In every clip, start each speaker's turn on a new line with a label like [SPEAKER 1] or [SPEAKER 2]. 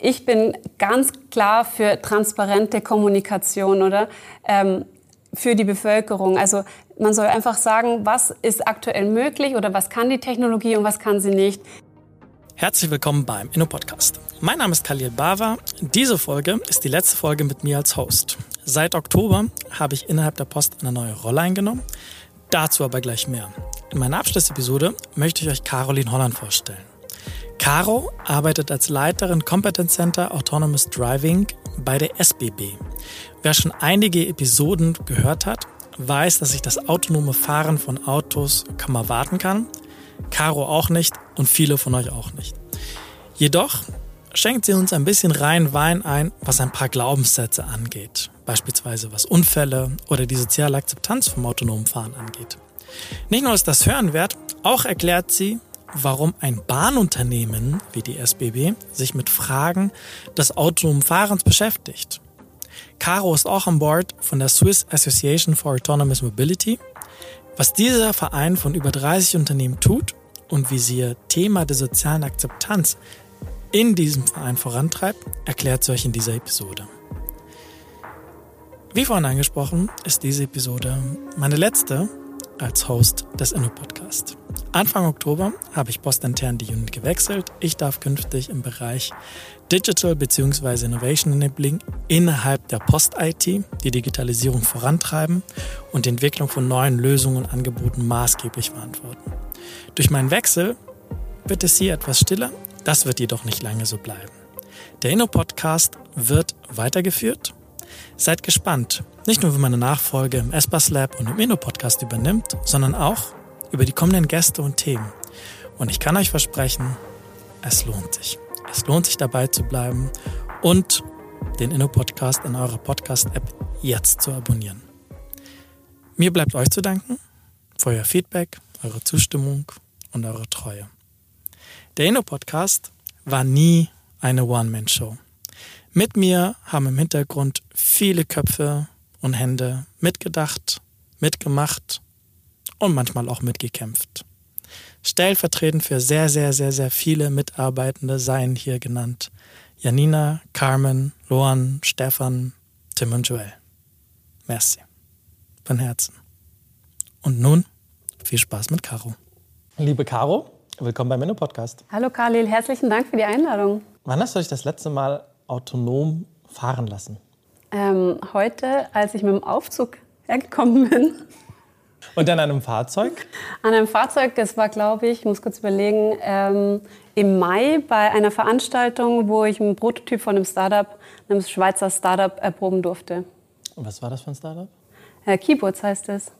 [SPEAKER 1] Ich bin ganz klar für transparente Kommunikation oder ähm, für die Bevölkerung. Also man soll einfach sagen, was ist aktuell möglich oder was kann die Technologie und was kann sie nicht.
[SPEAKER 2] Herzlich willkommen beim Inno-Podcast. Mein Name ist Khalil Bava. Diese Folge ist die letzte Folge mit mir als Host. Seit Oktober habe ich innerhalb der Post eine neue Rolle eingenommen. Dazu aber gleich mehr. In meiner Abschlussepisode möchte ich euch Caroline Holland vorstellen. Caro arbeitet als Leiterin Competence Center Autonomous Driving bei der SBB. Wer schon einige Episoden gehört hat, weiß, dass ich das autonome Fahren von Autos kaum erwarten kann. Caro auch nicht und viele von euch auch nicht. Jedoch schenkt sie uns ein bisschen rein Wein ein, was ein paar Glaubenssätze angeht. Beispielsweise was Unfälle oder die soziale Akzeptanz vom autonomen Fahren angeht. Nicht nur ist das Hören wert, auch erklärt sie, warum ein Bahnunternehmen wie die SBB sich mit Fragen des autonomen Fahrens beschäftigt. Caro ist auch an Bord von der Swiss Association for Autonomous Mobility. Was dieser Verein von über 30 Unternehmen tut und wie sie ihr Thema der sozialen Akzeptanz in diesem Verein vorantreibt, erklärt sie euch in dieser Episode. Wie vorhin angesprochen, ist diese Episode meine letzte als Host des Inno-Podcast. Anfang Oktober habe ich postintern die Unit gewechselt. Ich darf künftig im Bereich Digital bzw. Innovation Enabling innerhalb der Post-IT die Digitalisierung vorantreiben und die Entwicklung von neuen Lösungen und Angeboten maßgeblich verantworten. Durch meinen Wechsel wird es hier etwas stiller, das wird jedoch nicht lange so bleiben. Der Inno-Podcast wird weitergeführt Seid gespannt, nicht nur wie meine Nachfolge im Espas Lab und im Inno-Podcast übernimmt, sondern auch über die kommenden Gäste und Themen. Und ich kann euch versprechen, es lohnt sich. Es lohnt sich dabei zu bleiben und den Inno-Podcast in eurer Podcast-App jetzt zu abonnieren. Mir bleibt euch zu danken für euer Feedback, eure Zustimmung und eure Treue. Der Inno-Podcast war nie eine One-Man-Show. Mit mir haben im Hintergrund viele Köpfe und Hände mitgedacht, mitgemacht und manchmal auch mitgekämpft. Stellvertretend für sehr, sehr, sehr, sehr viele Mitarbeitende seien hier genannt Janina, Carmen, Loan, Stefan, Tim und Joel. Merci. Von Herzen. Und nun viel Spaß mit Caro. Liebe Caro, willkommen beim Menno Podcast.
[SPEAKER 1] Hallo Khalil, herzlichen Dank für die Einladung.
[SPEAKER 2] Wann hast du dich das letzte Mal autonom fahren lassen?
[SPEAKER 1] Ähm, heute, als ich mit dem Aufzug hergekommen bin.
[SPEAKER 2] Und an einem Fahrzeug?
[SPEAKER 1] An einem Fahrzeug, das war, glaube ich, ich muss kurz überlegen, ähm, im Mai bei einer Veranstaltung, wo ich einen Prototyp von einem Startup, einem Schweizer Startup, erproben durfte.
[SPEAKER 2] Und was war das für ein Startup?
[SPEAKER 1] Äh, Keyboards heißt es.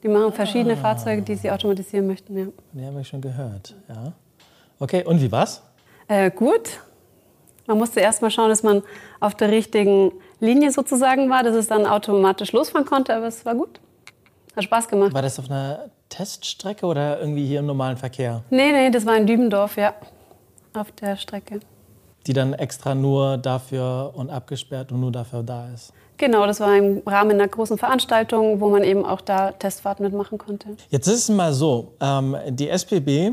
[SPEAKER 1] Die machen verschiedene ah. Fahrzeuge, die sie automatisieren möchten. Ja.
[SPEAKER 2] Die habe ich schon gehört. Ja. Okay, und wie war's?
[SPEAKER 1] Äh, gut. Man musste erst mal schauen, dass man auf der richtigen Linie sozusagen war, dass es dann automatisch losfahren konnte, aber es war gut. Hat Spaß gemacht.
[SPEAKER 2] War das auf einer Teststrecke oder irgendwie hier im normalen Verkehr?
[SPEAKER 1] Nee, nee, das war in Dübendorf, ja. Auf der Strecke.
[SPEAKER 2] Die dann extra nur dafür und abgesperrt und nur dafür da ist?
[SPEAKER 1] Genau, das war im Rahmen einer großen Veranstaltung, wo man eben auch da Testfahrten mitmachen konnte.
[SPEAKER 2] Jetzt ist es mal so, ähm, die SPB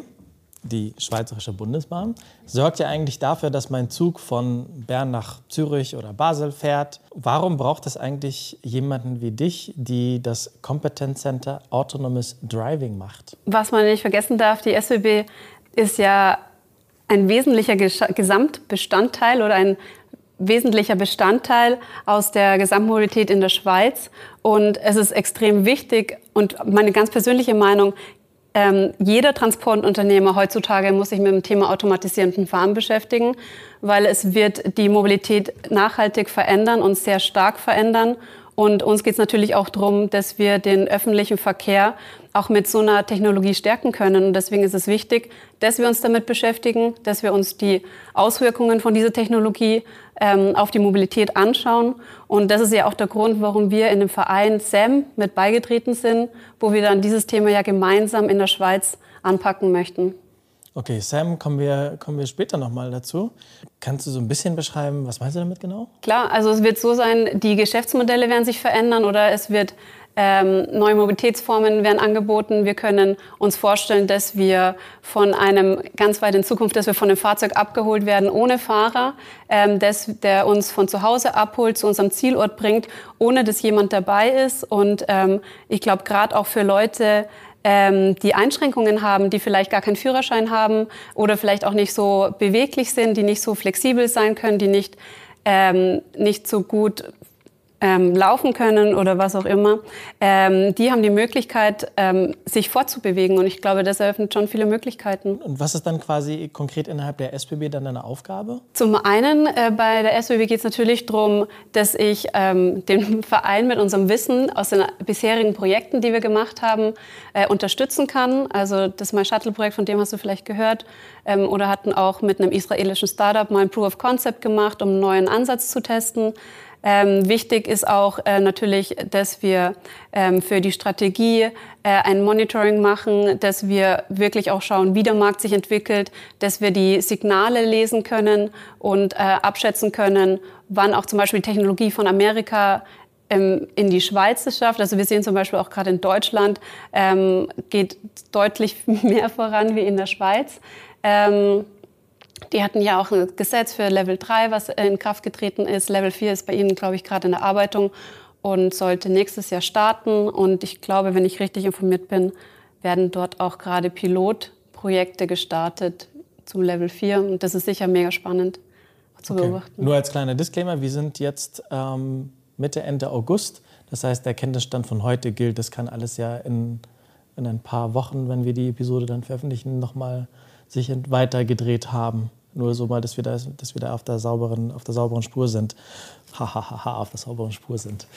[SPEAKER 2] die Schweizerische Bundesbahn, sorgt ja eigentlich dafür, dass mein Zug von Bern nach Zürich oder Basel fährt. Warum braucht es eigentlich jemanden wie dich, die das Competence Center Autonomous Driving macht?
[SPEAKER 1] Was man nicht vergessen darf, die SWB ist ja ein wesentlicher Gesamtbestandteil oder ein wesentlicher Bestandteil aus der Gesamtmobilität in der Schweiz. Und es ist extrem wichtig und meine ganz persönliche Meinung, ähm, jeder Transportunternehmer heutzutage muss sich mit dem Thema automatisierenden Fahren beschäftigen, weil es wird die Mobilität nachhaltig verändern und sehr stark verändern. Und uns geht es natürlich auch darum, dass wir den öffentlichen Verkehr auch mit so einer Technologie stärken können. Und deswegen ist es wichtig, dass wir uns damit beschäftigen, dass wir uns die Auswirkungen von dieser Technologie ähm, auf die Mobilität anschauen. Und das ist ja auch der Grund, warum wir in dem Verein SAM mit beigetreten sind, wo wir dann dieses Thema ja gemeinsam in der Schweiz anpacken möchten.
[SPEAKER 2] Okay, Sam, kommen wir, kommen wir später nochmal dazu. Kannst du so ein bisschen beschreiben, was meinst du damit genau?
[SPEAKER 1] Klar, also es wird so sein, die Geschäftsmodelle werden sich verändern oder es wird Ähm, neue Mobilitätsformen werden angeboten. Wir können uns vorstellen, dass wir von einem ganz weit in Zukunft, dass wir von einem Fahrzeug abgeholt werden ohne Fahrer, ähm, dass der uns von zu Hause abholt, zu unserem Zielort bringt, ohne dass jemand dabei ist. Und ähm, ich glaube, gerade auch für Leute, ähm, die Einschränkungen haben, die vielleicht gar keinen Führerschein haben oder vielleicht auch nicht so beweglich sind, die nicht so flexibel sein können, die nicht, ähm, nicht so gut ähm, laufen können oder was auch immer, ähm, die haben die Möglichkeit, ähm, sich fortzubewegen. Und ich glaube, das eröffnet schon viele Möglichkeiten.
[SPEAKER 2] Und was ist dann quasi konkret innerhalb der SBB dann deine Aufgabe?
[SPEAKER 1] Zum einen äh, bei der SBB geht es natürlich darum, dass ich ähm, den Verein mit unserem Wissen aus den bisherigen Projekten, die wir gemacht haben, äh, unterstützen kann. Also das My Shuttle-Projekt, von dem hast du vielleicht gehört, ähm, oder hatten auch mit einem israelischen Startup mal ein Proof of Concept gemacht, um einen neuen Ansatz zu testen. Ähm, wichtig ist auch äh, natürlich, dass wir ähm, für die Strategie äh, ein Monitoring machen, dass wir wirklich auch schauen, wie der Markt sich entwickelt, dass wir die Signale lesen können und äh, abschätzen können, wann auch zum Beispiel Technologie von Amerika ähm, in die Schweiz schafft. Also wir sehen zum Beispiel auch gerade in Deutschland ähm, geht deutlich mehr voran wie in der Schweiz. Ähm, die hatten ja auch ein Gesetz für Level 3, was in Kraft getreten ist. Level 4 ist bei Ihnen, glaube ich, gerade in der Arbeitung und sollte nächstes Jahr starten. Und ich glaube, wenn ich richtig informiert bin, werden dort auch gerade Pilotprojekte gestartet zum Level 4. Und das ist sicher mega spannend zu okay. beobachten.
[SPEAKER 2] Nur als kleiner Disclaimer, wir sind jetzt ähm, Mitte, Ende August. Das heißt, der Kenntnisstand von heute gilt. Das kann alles ja in, in ein paar Wochen, wenn wir die Episode dann veröffentlichen, nochmal sich weiter gedreht haben. Nur so mal, dass wir da, dass wir da auf, der sauberen, auf der sauberen Spur sind. Hahaha, ha, ha, auf der sauberen Spur sind.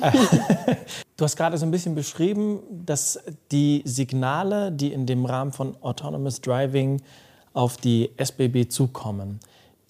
[SPEAKER 2] du hast gerade so ein bisschen beschrieben, dass die Signale, die in dem Rahmen von Autonomous Driving auf die SBB zukommen,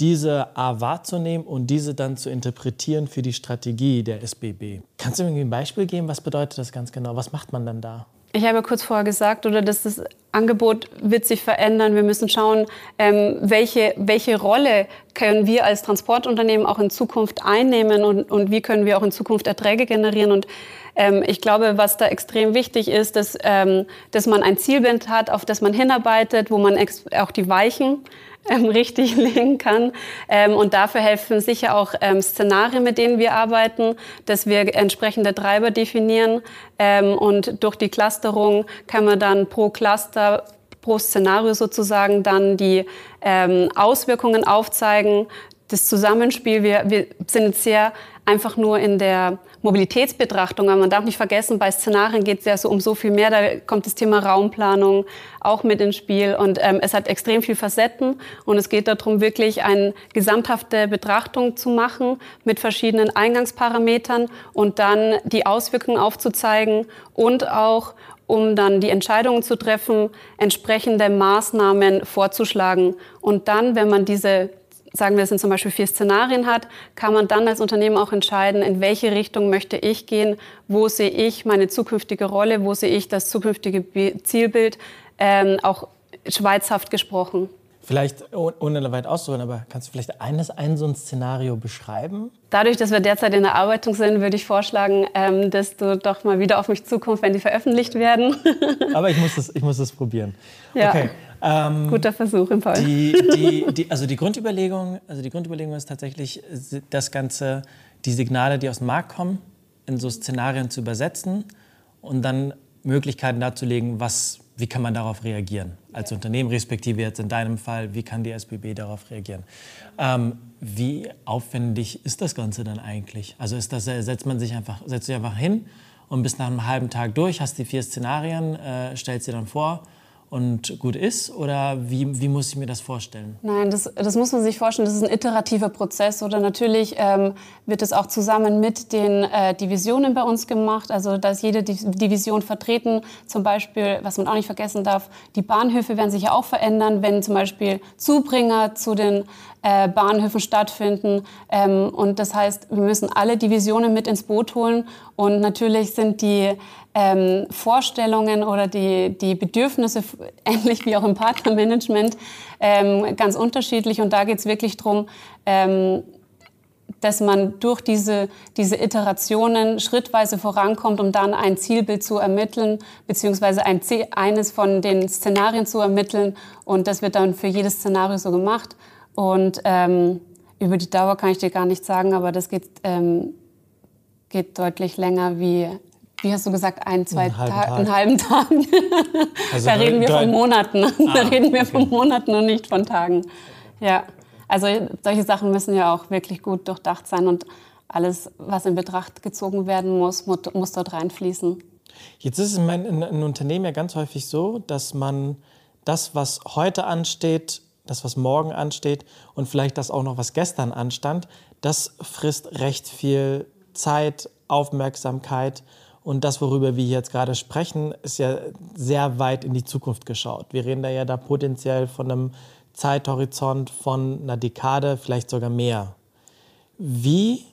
[SPEAKER 2] diese A wahrzunehmen und diese dann zu interpretieren für die Strategie der SBB. Kannst du mir ein Beispiel geben? Was bedeutet das ganz genau? Was macht man dann da?
[SPEAKER 1] Ich habe kurz vorher gesagt, oder dass das Angebot wird sich verändern. Wir müssen schauen, ähm, welche, welche Rolle können wir als Transportunternehmen auch in Zukunft einnehmen und, und wie können wir auch in Zukunft Erträge generieren. Und ähm, ich glaube, was da extrem wichtig ist, dass, ähm, dass man ein Zielbild hat, auf das man hinarbeitet, wo man auch die Weichen ähm, richtig legen kann. Ähm, und dafür helfen sicher auch ähm, Szenarien, mit denen wir arbeiten, dass wir entsprechende Treiber definieren. Ähm, und durch die Clusterung kann man dann pro Cluster pro Szenario sozusagen dann die ähm, Auswirkungen aufzeigen, das Zusammenspiel. Wir, wir sind sehr einfach nur in der Mobilitätsbetrachtung. Aber man darf nicht vergessen, bei Szenarien geht es ja so um so viel mehr. Da kommt das Thema Raumplanung auch mit ins Spiel. Und ähm, es hat extrem viel Facetten. Und es geht darum, wirklich eine gesamthafte Betrachtung zu machen mit verschiedenen Eingangsparametern und dann die Auswirkungen aufzuzeigen und auch um dann die Entscheidungen zu treffen, entsprechende Maßnahmen vorzuschlagen. Und dann, wenn man diese sagen wir, es sind zum Beispiel vier Szenarien hat, kann man dann als Unternehmen auch entscheiden, in welche Richtung möchte ich gehen, wo sehe ich meine zukünftige Rolle, wo sehe ich das zukünftige Zielbild, ähm, auch schweizhaft gesprochen.
[SPEAKER 2] Vielleicht, ohne weit auszuholen, aber kannst du vielleicht eines, ein so ein Szenario beschreiben?
[SPEAKER 1] Dadurch, dass wir derzeit in der Arbeitung sind, würde ich vorschlagen, ähm, dass du doch mal wieder auf mich zukommst, wenn die veröffentlicht werden.
[SPEAKER 2] aber ich muss das, ich muss das probieren.
[SPEAKER 1] Ja. Okay. Ähm, Guter Versuch im Fall.
[SPEAKER 2] Die, die, die, also die Grundüberlegung, also die Grundüberlegung ist tatsächlich, das Ganze, die Signale, die aus dem Markt kommen, in so Szenarien zu übersetzen und dann Möglichkeiten darzulegen, was, wie kann man darauf reagieren als ja. Unternehmen, respektive jetzt in deinem Fall, wie kann die SBB darauf reagieren. Ähm, wie aufwendig ist das Ganze dann eigentlich? Also ist das, setzt man sich einfach, setzt sich einfach hin und bist nach einem halben Tag durch, hast die vier Szenarien, äh, stellst dir dann vor und gut ist? Oder wie, wie muss ich mir das vorstellen?
[SPEAKER 1] Nein, das, das muss man sich vorstellen. Das ist ein iterativer Prozess. Oder natürlich ähm, wird es auch zusammen mit den äh, Divisionen bei uns gemacht. Also da ist jede Division vertreten. Zum Beispiel, was man auch nicht vergessen darf, die Bahnhöfe werden sich ja auch verändern, wenn zum Beispiel Zubringer zu den äh, Bahnhöfen stattfinden. Ähm, und das heißt, wir müssen alle Divisionen mit ins Boot holen. Und natürlich sind die ähm, Vorstellungen oder die, die Bedürfnisse, ähnlich wie auch im Partnermanagement, ähm, ganz unterschiedlich. Und da geht es wirklich darum, ähm, dass man durch diese, diese Iterationen schrittweise vorankommt, um dann ein Zielbild zu ermitteln, beziehungsweise ein, eines von den Szenarien zu ermitteln. Und das wird dann für jedes Szenario so gemacht. Und ähm, über die Dauer kann ich dir gar nicht sagen, aber das geht, ähm, geht deutlich länger wie, wie hast du gesagt, ein, zwei
[SPEAKER 2] einen halben
[SPEAKER 1] Tag, einen halben Tag.
[SPEAKER 2] Also
[SPEAKER 1] da reden wir von Monaten.
[SPEAKER 2] Ah,
[SPEAKER 1] da reden wir
[SPEAKER 2] okay.
[SPEAKER 1] von Monaten und nicht von Tagen. Ja, also solche Sachen müssen ja auch wirklich gut durchdacht sein und alles, was in Betracht gezogen werden muss, mu- muss dort reinfließen.
[SPEAKER 2] Jetzt ist es in, in Unternehmen ja ganz häufig so, dass man das, was heute ansteht, das, was morgen ansteht und vielleicht das auch noch, was gestern anstand, das frisst recht viel Zeit, Aufmerksamkeit. Und das, worüber wir jetzt gerade sprechen, ist ja sehr weit in die Zukunft geschaut. Wir reden da ja da potenziell von einem Zeithorizont von einer Dekade, vielleicht sogar mehr. Wie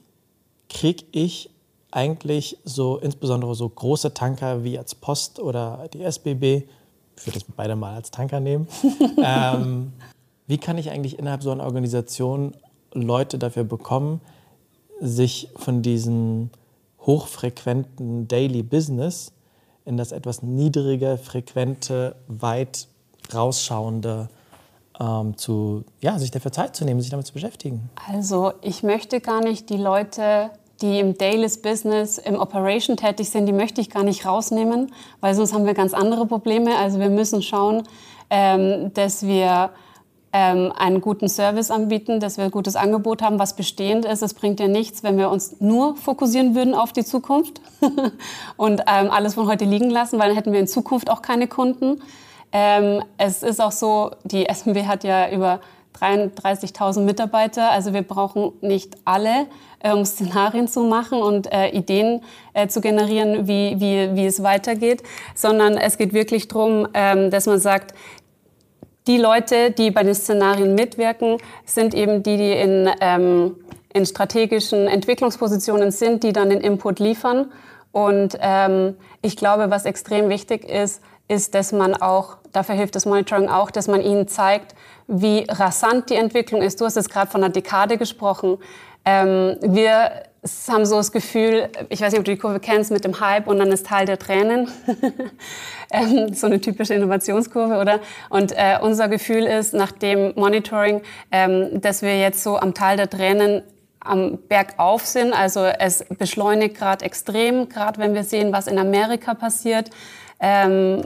[SPEAKER 2] kriege ich eigentlich so, insbesondere so große Tanker wie als Post oder die SBB, ich würde das beide mal als Tanker nehmen, ähm, wie kann ich eigentlich innerhalb so einer Organisation Leute dafür bekommen, sich von diesem hochfrequenten Daily Business in das etwas niedrige, frequente, weit rausschauende ähm, zu, ja, sich dafür Zeit zu nehmen, sich damit zu beschäftigen.
[SPEAKER 1] Also ich möchte gar nicht die Leute, die im Dailies Business, im Operation tätig sind, die möchte ich gar nicht rausnehmen, weil sonst haben wir ganz andere Probleme. Also wir müssen schauen, ähm, dass wir ähm, einen guten Service anbieten, dass wir ein gutes Angebot haben, was bestehend ist. Es bringt ja nichts, wenn wir uns nur fokussieren würden auf die Zukunft und ähm, alles von heute liegen lassen, weil dann hätten wir in Zukunft auch keine Kunden. Ähm, es ist auch so, die SMB hat ja über 33.000 Mitarbeiter, also wir brauchen nicht alle, äh, um Szenarien zu machen und äh, Ideen äh, zu generieren, wie, wie, wie es weitergeht, sondern es geht wirklich darum, ähm, dass man sagt, die Leute, die bei den Szenarien mitwirken, sind eben die, die in, ähm, in strategischen Entwicklungspositionen sind, die dann den Input liefern. Und ähm, ich glaube, was extrem wichtig ist, ist, dass man auch, dafür hilft das Monitoring auch, dass man ihnen zeigt, wie rasant die Entwicklung ist. Du hast jetzt gerade von einer Dekade gesprochen. Ähm, wir haben so das Gefühl, ich weiß nicht, ob du die Kurve kennst, mit dem Hype und dann ist Teil der Tränen. ähm, so eine typische Innovationskurve, oder? Und äh, unser Gefühl ist nach dem Monitoring, ähm, dass wir jetzt so am Tal der Tränen am Berg auf sind. Also es beschleunigt gerade extrem, gerade wenn wir sehen, was in Amerika passiert. Ähm,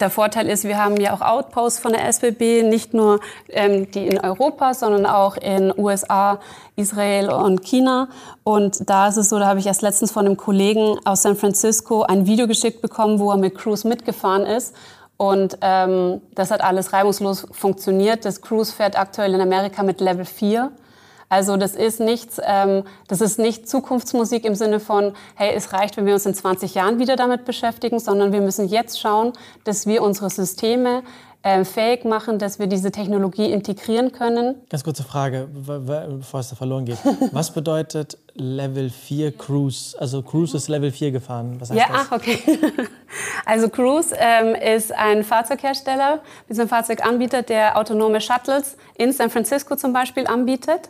[SPEAKER 1] der Vorteil ist, wir haben ja auch Outposts von der SBB, nicht nur ähm, die in Europa, sondern auch in USA, Israel und China. Und da ist es so, da habe ich erst letztens von einem Kollegen aus San Francisco ein Video geschickt bekommen, wo er mit Cruise mitgefahren ist. Und ähm, das hat alles reibungslos funktioniert. Das Cruise fährt aktuell in Amerika mit Level 4. Also das ist nichts, ähm, das ist nicht Zukunftsmusik im Sinne von, hey, es reicht, wenn wir uns in 20 Jahren wieder damit beschäftigen, sondern wir müssen jetzt schauen, dass wir unsere Systeme äh, fähig machen, dass wir diese Technologie integrieren können.
[SPEAKER 2] Ganz kurze Frage, bevor es da verloren geht. Was bedeutet Level 4 Cruise? Also Cruise ist Level 4 gefahren. Was heißt
[SPEAKER 1] Ja,
[SPEAKER 2] das?
[SPEAKER 1] ach, okay. Also Cruise ähm, ist ein Fahrzeughersteller, ist ein Fahrzeuganbieter, der autonome Shuttles in San Francisco zum Beispiel anbietet.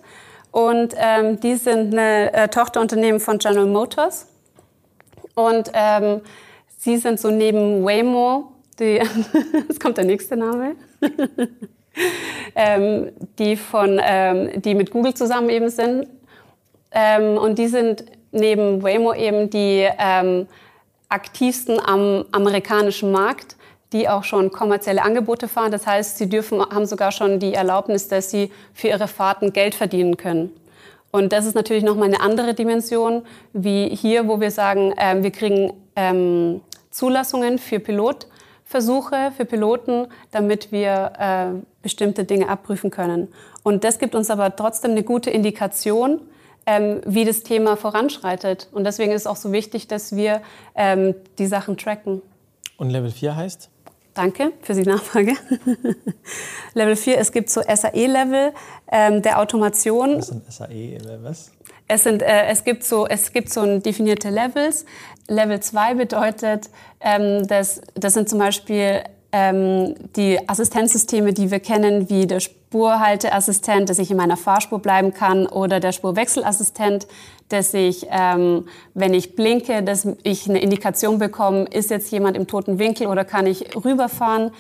[SPEAKER 1] Und ähm, die sind eine äh, Tochterunternehmen von General Motors. Und ähm, sie sind so neben Waymo, die, jetzt kommt der nächste Name, ähm, die, von, ähm, die mit Google zusammen eben sind. Ähm, und die sind neben Waymo eben die ähm, aktivsten am amerikanischen Markt, die auch schon kommerzielle Angebote fahren. Das heißt, sie dürfen, haben sogar schon die Erlaubnis, dass sie für ihre Fahrten Geld verdienen können. Und das ist natürlich nochmal eine andere Dimension, wie hier, wo wir sagen, ähm, wir kriegen ähm, Zulassungen für Pilotversuche, für Piloten, damit wir äh, bestimmte Dinge abprüfen können. Und das gibt uns aber trotzdem eine gute Indikation, ähm, wie das Thema voranschreitet. Und deswegen ist es auch so wichtig, dass wir ähm, die Sachen tracken.
[SPEAKER 2] Und Level 4 heißt?
[SPEAKER 1] Danke für die Nachfrage. Level 4, es gibt so SAE-Level ähm, der Automation.
[SPEAKER 2] Was sind SAE? Was?
[SPEAKER 1] Es, sind, äh, es, gibt so, es gibt so definierte Levels. Level 2 bedeutet, ähm, dass, das sind zum Beispiel ähm, die Assistenzsysteme, die wir kennen, wie der Spurhalteassistent, dass ich in meiner Fahrspur bleiben kann, oder der Spurwechselassistent, dass ich, ähm, wenn ich blinke, dass ich eine Indikation bekomme, ist jetzt jemand im toten Winkel oder kann ich rüberfahren.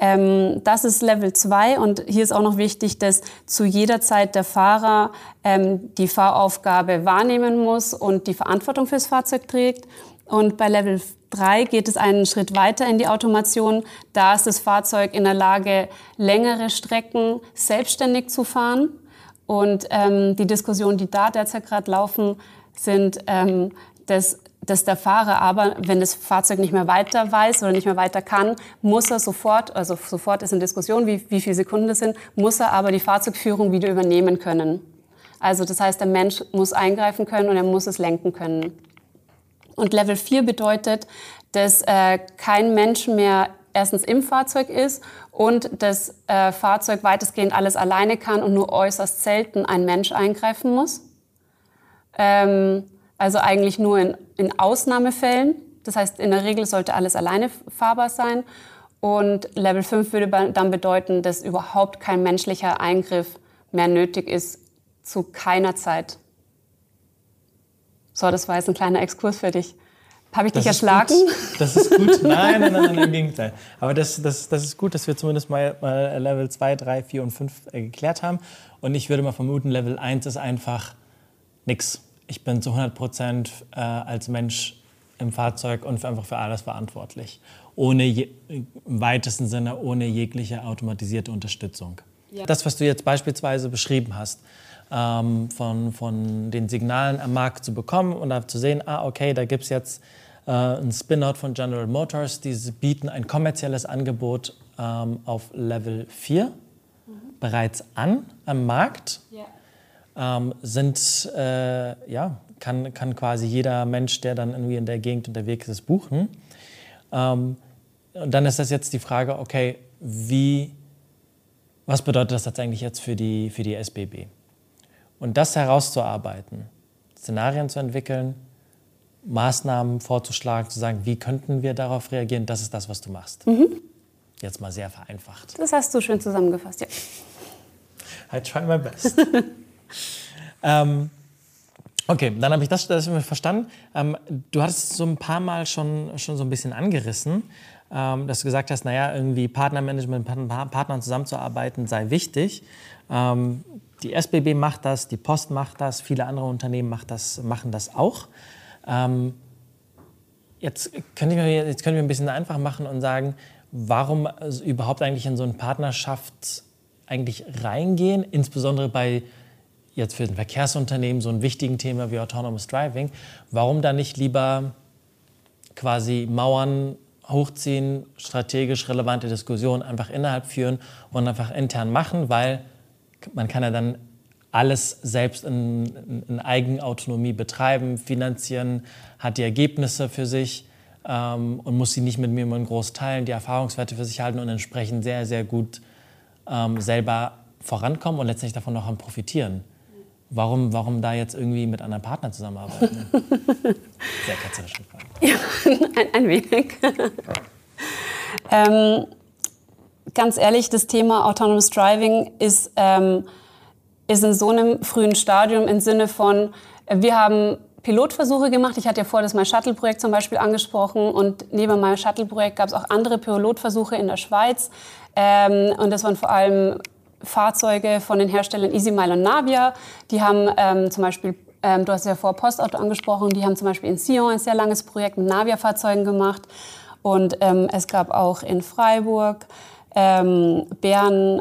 [SPEAKER 1] Ähm, das ist Level 2 und hier ist auch noch wichtig, dass zu jeder Zeit der Fahrer ähm, die Fahraufgabe wahrnehmen muss und die Verantwortung fürs Fahrzeug trägt. Und bei Level 3 geht es einen Schritt weiter in die Automation. Da ist das Fahrzeug in der Lage, längere Strecken selbstständig zu fahren. Und ähm, die Diskussionen, die da derzeit gerade laufen, sind, ähm, dass dass der Fahrer aber, wenn das Fahrzeug nicht mehr weiter weiß oder nicht mehr weiter kann, muss er sofort, also sofort ist in Diskussion, wie, wie viele Sekunden das sind, muss er aber die Fahrzeugführung wieder übernehmen können. Also das heißt, der Mensch muss eingreifen können und er muss es lenken können. Und Level 4 bedeutet, dass äh, kein Mensch mehr erstens im Fahrzeug ist und das äh, Fahrzeug weitestgehend alles alleine kann und nur äußerst selten ein Mensch eingreifen muss. Ähm, also eigentlich nur in, in Ausnahmefällen. Das heißt, in der Regel sollte alles alleine fahrbar sein. Und Level 5 würde dann bedeuten, dass überhaupt kein menschlicher Eingriff mehr nötig ist, zu keiner Zeit. So, das war jetzt ein kleiner Exkurs für dich. Habe ich das dich erschlagen?
[SPEAKER 2] Gut. Das ist gut. Nein, nein, nein, nein, im Gegenteil. Aber das, das, das ist gut, dass wir zumindest mal, mal Level 2, 3, 4 und 5 äh, geklärt haben. Und ich würde mal vermuten, Level 1 ist einfach nichts ich bin zu 100 Prozent äh, als Mensch im Fahrzeug und einfach für alles verantwortlich. Ohne je, im weitesten Sinne, ohne jegliche automatisierte Unterstützung. Ja. Das, was du jetzt beispielsweise beschrieben hast, ähm, von, von den Signalen am Markt zu bekommen und da zu sehen, ah, okay, da gibt es jetzt äh, ein Spin-out von General Motors, die bieten ein kommerzielles Angebot ähm, auf Level 4 mhm. bereits an am Markt. Ja ähm, sind, äh, ja, kann, kann quasi jeder Mensch, der dann irgendwie in der Gegend unterwegs ist, buchen. Ähm, und dann ist das jetzt die Frage, okay, wie, was bedeutet das tatsächlich jetzt für die, für die SBB? Und das herauszuarbeiten, Szenarien zu entwickeln, Maßnahmen vorzuschlagen, zu sagen, wie könnten wir darauf reagieren, das ist das, was du machst. Mhm. Jetzt mal sehr vereinfacht.
[SPEAKER 1] Das hast du schön zusammengefasst, ja.
[SPEAKER 2] I try my best. ähm, okay, dann habe ich das, das verstanden. Ähm, du hattest so ein paar Mal schon, schon so ein bisschen angerissen, ähm, dass du gesagt hast, naja, irgendwie Partnermanagement, mit Partnern zusammenzuarbeiten sei wichtig. Ähm, die SBB macht das, die Post macht das, viele andere Unternehmen das, machen das auch. Ähm, jetzt, können wir, jetzt können wir ein bisschen einfach machen und sagen, warum überhaupt eigentlich in so eine Partnerschaft eigentlich reingehen, insbesondere bei jetzt für ein Verkehrsunternehmen so ein wichtigen Thema wie Autonomous Driving, warum da nicht lieber quasi Mauern hochziehen, strategisch relevante Diskussionen einfach innerhalb führen und einfach intern machen, weil man kann ja dann alles selbst in, in Eigenautonomie betreiben, finanzieren, hat die Ergebnisse für sich ähm, und muss sie nicht mit mir immer groß teilen, die Erfahrungswerte für sich halten und entsprechend sehr, sehr gut ähm, selber vorankommen und letztendlich davon auch profitieren. Warum, warum da jetzt irgendwie mit anderen Partnern zusammenarbeiten? Sehr ketzerische Frage.
[SPEAKER 1] Ja, ein, ein wenig. ähm, ganz ehrlich, das Thema Autonomous Driving ist, ähm, ist in so einem frühen Stadium im Sinne von, wir haben Pilotversuche gemacht. Ich hatte ja vorher das My Shuttle-Projekt zum Beispiel angesprochen und neben meinem Shuttle-Projekt gab es auch andere Pilotversuche in der Schweiz. Ähm, und das waren vor allem Fahrzeuge von den Herstellern EasyMile und Navia. Die haben ähm, zum Beispiel, ähm, du hast ja vor Postauto angesprochen, die haben zum Beispiel in Sion ein sehr langes Projekt mit Navia-Fahrzeugen gemacht. Und ähm, es gab auch in Freiburg, ähm, Bern,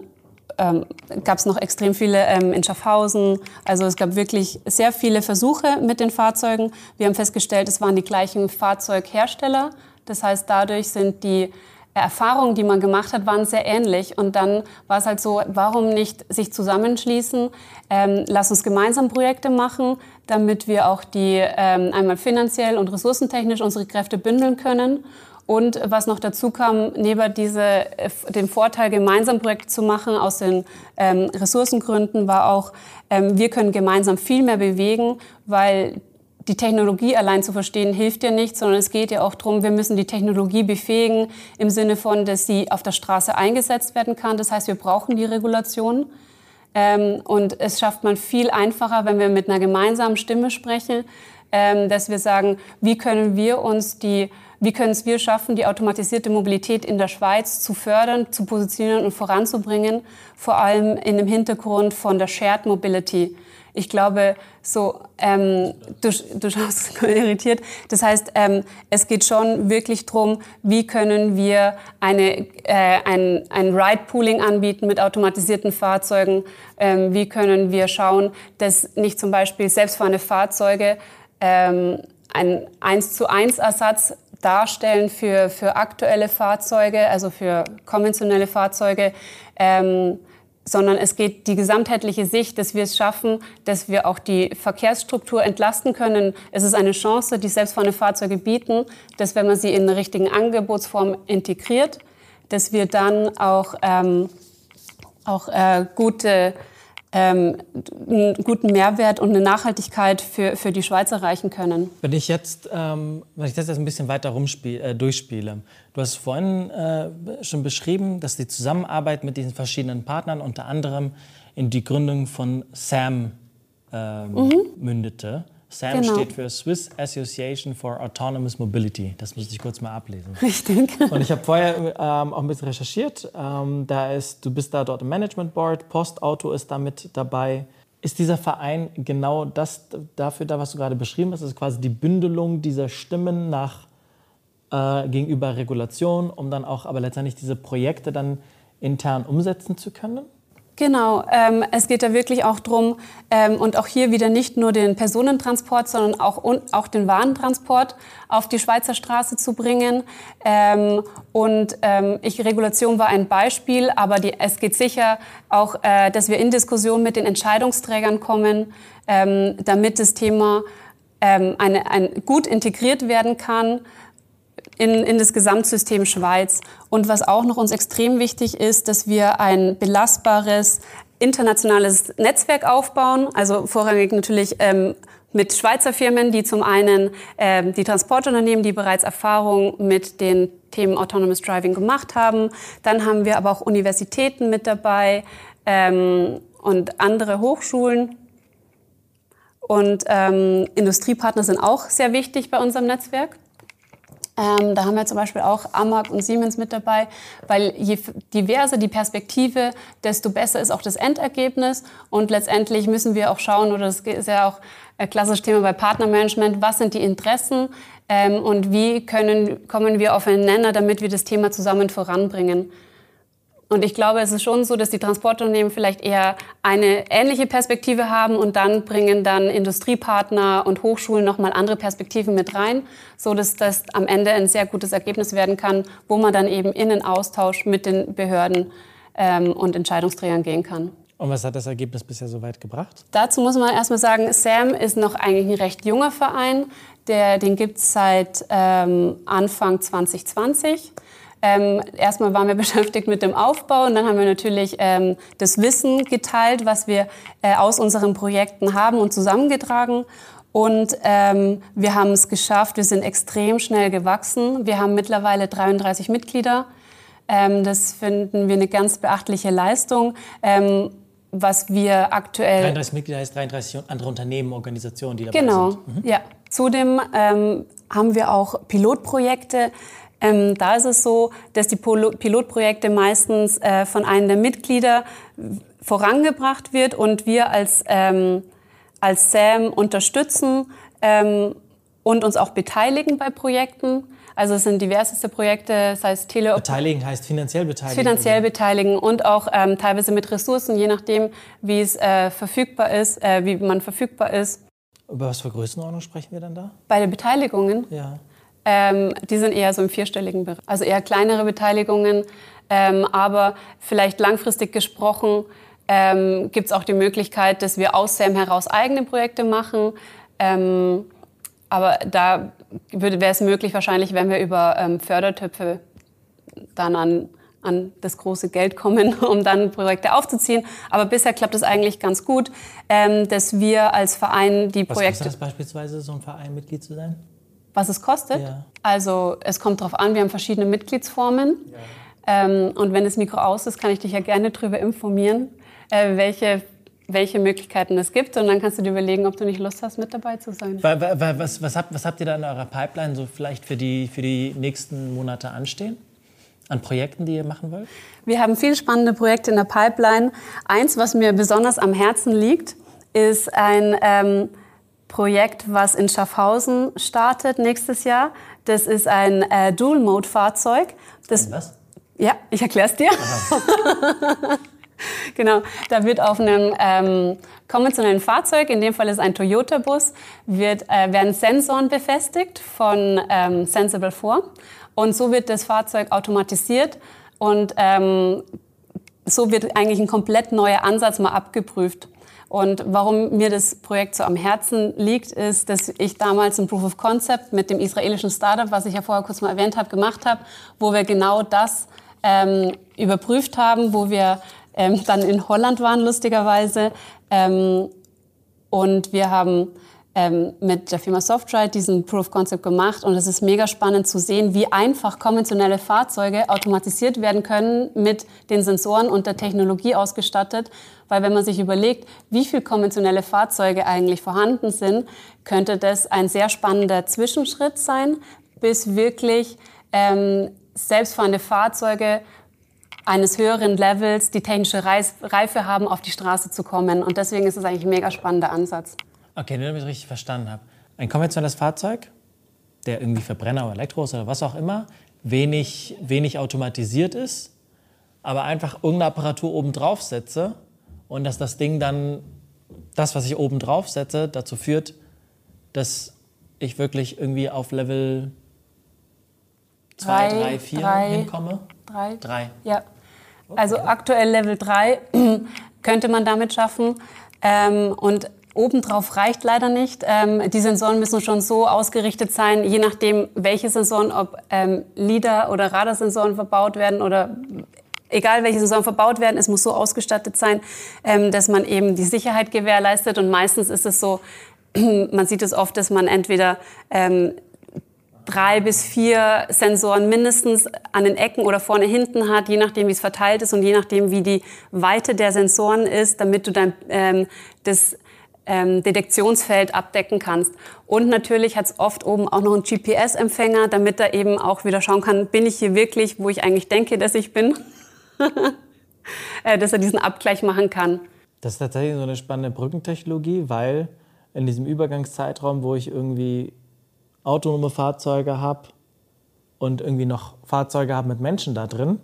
[SPEAKER 1] ähm, gab es noch extrem viele ähm, in Schaffhausen. Also es gab wirklich sehr viele Versuche mit den Fahrzeugen. Wir haben festgestellt, es waren die gleichen Fahrzeughersteller. Das heißt, dadurch sind die Erfahrungen, die man gemacht hat, waren sehr ähnlich. Und dann war es halt so, warum nicht sich zusammenschließen? Ähm, lass uns gemeinsam Projekte machen, damit wir auch die ähm, einmal finanziell und ressourcentechnisch unsere Kräfte bündeln können. Und was noch dazu kam, neben diese, dem Vorteil, gemeinsam Projekte zu machen, aus den ähm, Ressourcengründen, war auch, ähm, wir können gemeinsam viel mehr bewegen, weil die Technologie allein zu verstehen hilft ja nicht, sondern es geht ja auch darum, wir müssen die Technologie befähigen im Sinne von, dass sie auf der Straße eingesetzt werden kann. Das heißt, wir brauchen die Regulation. Ähm, und es schafft man viel einfacher, wenn wir mit einer gemeinsamen Stimme sprechen, ähm, dass wir sagen, wie können wir uns die wie können es wir schaffen, die automatisierte Mobilität in der Schweiz zu fördern, zu positionieren und voranzubringen, vor allem in dem Hintergrund von der Shared Mobility ich glaube, so, ähm, du, du schaust irritiert. Das heißt, ähm, es geht schon wirklich darum, wie können wir eine, äh, ein, ein Ride-Pooling anbieten mit automatisierten Fahrzeugen. Ähm, wie können wir schauen, dass nicht zum Beispiel selbstfahrende Fahrzeuge ähm, ein 1 zu 1 Ersatz darstellen für, für aktuelle Fahrzeuge, also für konventionelle Fahrzeuge. Ähm, sondern es geht die gesamtheitliche Sicht, dass wir es schaffen, dass wir auch die Verkehrsstruktur entlasten können. Es ist eine Chance, die selbstfahrende Fahrzeuge bieten, dass wenn man sie in richtigen Angebotsform integriert, dass wir dann auch, ähm, auch äh, gute ähm, einen guten Mehrwert und eine Nachhaltigkeit für, für die Schweiz erreichen können.
[SPEAKER 2] Wenn ich jetzt, ähm, wenn ich das jetzt ein bisschen weiter rumspiel, äh, durchspiele, du hast vorhin äh, schon beschrieben, dass die Zusammenarbeit mit diesen verschiedenen Partnern unter anderem in die Gründung von SAM ähm, mhm. mündete. SAM genau. steht für Swiss Association for Autonomous Mobility. Das muss ich kurz mal ablesen.
[SPEAKER 1] Richtig.
[SPEAKER 2] Und ich habe vorher ähm, auch ein bisschen recherchiert. Ähm, da ist, du bist da dort im Management Board, Postauto ist da mit dabei. Ist dieser Verein genau das dafür da, was du gerade beschrieben hast? Das ist quasi die Bündelung dieser Stimmen nach äh, gegenüber Regulation, um dann auch aber letztendlich diese Projekte dann intern umsetzen zu können?
[SPEAKER 1] Genau, ähm, es geht da wirklich auch drum ähm, und auch hier wieder nicht nur den Personentransport, sondern auch, auch den Warentransport auf die Schweizer Straße zu bringen. Ähm, und ähm, ich, Regulation war ein Beispiel, aber die, es geht sicher auch, äh, dass wir in Diskussion mit den Entscheidungsträgern kommen, ähm, damit das Thema ähm, eine, ein, gut integriert werden kann in, in das Gesamtsystem Schweiz. Und was auch noch uns extrem wichtig ist, dass wir ein belastbares internationales Netzwerk aufbauen. Also vorrangig natürlich ähm, mit Schweizer Firmen, die zum einen ähm, die Transportunternehmen, die bereits Erfahrung mit den Themen Autonomous Driving gemacht haben. Dann haben wir aber auch Universitäten mit dabei ähm, und andere Hochschulen. Und ähm, Industriepartner sind auch sehr wichtig bei unserem Netzwerk. Ähm, da haben wir zum Beispiel auch Amag und Siemens mit dabei, weil je diverser die Perspektive, desto besser ist auch das Endergebnis. Und letztendlich müssen wir auch schauen, oder das ist ja auch ein klassisches Thema bei Partnermanagement, was sind die Interessen ähm, und wie können, kommen wir aufeinander, damit wir das Thema zusammen voranbringen. Und ich glaube, es ist schon so, dass die Transportunternehmen vielleicht eher eine ähnliche Perspektive haben und dann bringen dann Industriepartner und Hochschulen nochmal andere Perspektiven mit rein, so dass das am Ende ein sehr gutes Ergebnis werden kann, wo man dann eben in den Austausch mit den Behörden ähm, und Entscheidungsträgern gehen kann.
[SPEAKER 2] Und was hat das Ergebnis bisher so weit gebracht?
[SPEAKER 1] Dazu muss man erstmal sagen, SAM ist noch eigentlich ein recht junger Verein. Der, den gibt es seit ähm, Anfang 2020. Ähm, erstmal waren wir beschäftigt mit dem Aufbau und dann haben wir natürlich ähm, das Wissen geteilt, was wir äh, aus unseren Projekten haben und zusammengetragen. Und ähm, wir haben es geschafft, wir sind extrem schnell gewachsen. Wir haben mittlerweile 33 Mitglieder. Ähm, das finden wir eine ganz beachtliche Leistung. Ähm, was wir aktuell.
[SPEAKER 2] 33 Mitglieder heißt 33 andere Unternehmen, Organisationen, die dabei
[SPEAKER 1] genau,
[SPEAKER 2] sind.
[SPEAKER 1] Genau, mhm. ja. Zudem ähm, haben wir auch Pilotprojekte ähm, da ist es so, dass die Pilotprojekte meistens äh, von einem der Mitglieder vorangebracht wird und wir als, ähm, als SAM unterstützen ähm, und uns auch beteiligen bei Projekten. Also es sind diverseste Projekte, das heißt Tele
[SPEAKER 2] Beteiligen heißt finanziell beteiligen.
[SPEAKER 1] Finanziell beteiligen und auch ähm, teilweise mit Ressourcen, je nachdem, wie es äh, verfügbar ist, äh, wie man verfügbar ist.
[SPEAKER 2] Über was für Größenordnung sprechen wir dann da?
[SPEAKER 1] Bei den Beteiligungen?
[SPEAKER 2] Ja.
[SPEAKER 1] Ähm, die sind eher so im vierstelligen Bereich. Also eher kleinere Beteiligungen, ähm, aber vielleicht langfristig gesprochen ähm, gibt es auch die Möglichkeit, dass wir aus SAM heraus eigene Projekte machen. Ähm, aber da wäre es möglich wahrscheinlich, wenn wir über ähm, Fördertöpfe dann an an das große Geld kommen, um dann Projekte aufzuziehen. Aber bisher klappt es eigentlich ganz gut, ähm, dass wir als Verein die
[SPEAKER 2] Was
[SPEAKER 1] Projekte.
[SPEAKER 2] kostet das beispielsweise, so ein Verein Mitglied zu sein?
[SPEAKER 1] Was es kostet?
[SPEAKER 2] Ja.
[SPEAKER 1] Also es kommt darauf an, wir haben verschiedene Mitgliedsformen. Ähm, und wenn das Mikro aus ist, kann ich dich ja gerne darüber informieren, äh, welche, welche Möglichkeiten es gibt. Und dann kannst du dir überlegen, ob du nicht Lust hast, mit dabei zu sein.
[SPEAKER 2] Wa- wa- wa- Was, was, habt, was habt ihr da in eurer Pipeline so vielleicht für die, für die nächsten Monate anstehen? An Projekten, die ihr machen wollt?
[SPEAKER 1] Wir haben viele spannende Projekte in der Pipeline. Eins, was mir besonders am Herzen liegt, ist ein ähm, Projekt, was in Schaffhausen startet nächstes Jahr. Das ist ein äh, Dual-Mode-Fahrzeug.
[SPEAKER 2] Was?
[SPEAKER 1] ja, ich erkläre es dir. genau, da wird auf einem ähm, konventionellen Fahrzeug, in dem Fall ist ein Toyota-Bus, wird, äh, werden Sensoren befestigt von ähm, Sensible 4 und so wird das Fahrzeug automatisiert und ähm, so wird eigentlich ein komplett neuer Ansatz mal abgeprüft. Und warum mir das Projekt so am Herzen liegt, ist, dass ich damals ein Proof of Concept mit dem israelischen Startup, was ich ja vorher kurz mal erwähnt habe, gemacht habe, wo wir genau das ähm, überprüft haben, wo wir ähm, dann in Holland waren, lustigerweise. Ähm, und wir haben ähm, mit der Firma Softride diesen Proof of Concept gemacht. Und es ist mega spannend zu sehen, wie einfach konventionelle Fahrzeuge automatisiert werden können mit den Sensoren und der Technologie ausgestattet. Weil wenn man sich überlegt, wie viele konventionelle Fahrzeuge eigentlich vorhanden sind, könnte das ein sehr spannender Zwischenschritt sein, bis wirklich ähm, selbstfahrende Fahrzeuge eines höheren Levels die technische Reife haben, auf die Straße zu kommen. Und deswegen ist es eigentlich ein mega spannender Ansatz.
[SPEAKER 2] Okay, nur damit ich richtig verstanden habe. Ein konventionelles Fahrzeug, der irgendwie Verbrenner oder Elektro ist oder was auch immer, wenig, wenig automatisiert ist, aber einfach irgendeine Apparatur oben drauf setze und dass das Ding dann, das, was ich oben drauf setze, dazu führt, dass ich wirklich irgendwie auf Level 2,
[SPEAKER 1] Drei,
[SPEAKER 2] 3, 4
[SPEAKER 1] drei.
[SPEAKER 2] hinkomme.
[SPEAKER 1] Drei?
[SPEAKER 2] Drei.
[SPEAKER 1] Ja. Also aktuell Level 3 könnte man damit schaffen. Ähm, und obendrauf reicht leider nicht. Ähm, die Sensoren müssen schon so ausgerichtet sein, je nachdem, welche Sensoren, ob ähm, LIDAR- oder Radarsensoren verbaut werden oder egal welche Sensoren verbaut werden, es muss so ausgestattet sein, ähm, dass man eben die Sicherheit gewährleistet. Und meistens ist es so, man sieht es oft, dass man entweder ähm, drei bis vier Sensoren mindestens an den Ecken oder vorne hinten hat, je nachdem, wie es verteilt ist und je nachdem, wie die Weite der Sensoren ist, damit du dann ähm, das ähm, Detektionsfeld abdecken kannst. Und natürlich hat es oft oben auch noch einen GPS-Empfänger, damit er eben auch wieder schauen kann, bin ich hier wirklich, wo ich eigentlich denke, dass ich bin, äh, dass er diesen Abgleich machen kann.
[SPEAKER 2] Das ist tatsächlich so eine spannende Brückentechnologie, weil in diesem Übergangszeitraum, wo ich irgendwie autonome Fahrzeuge habe und irgendwie noch Fahrzeuge habe mit Menschen da drin,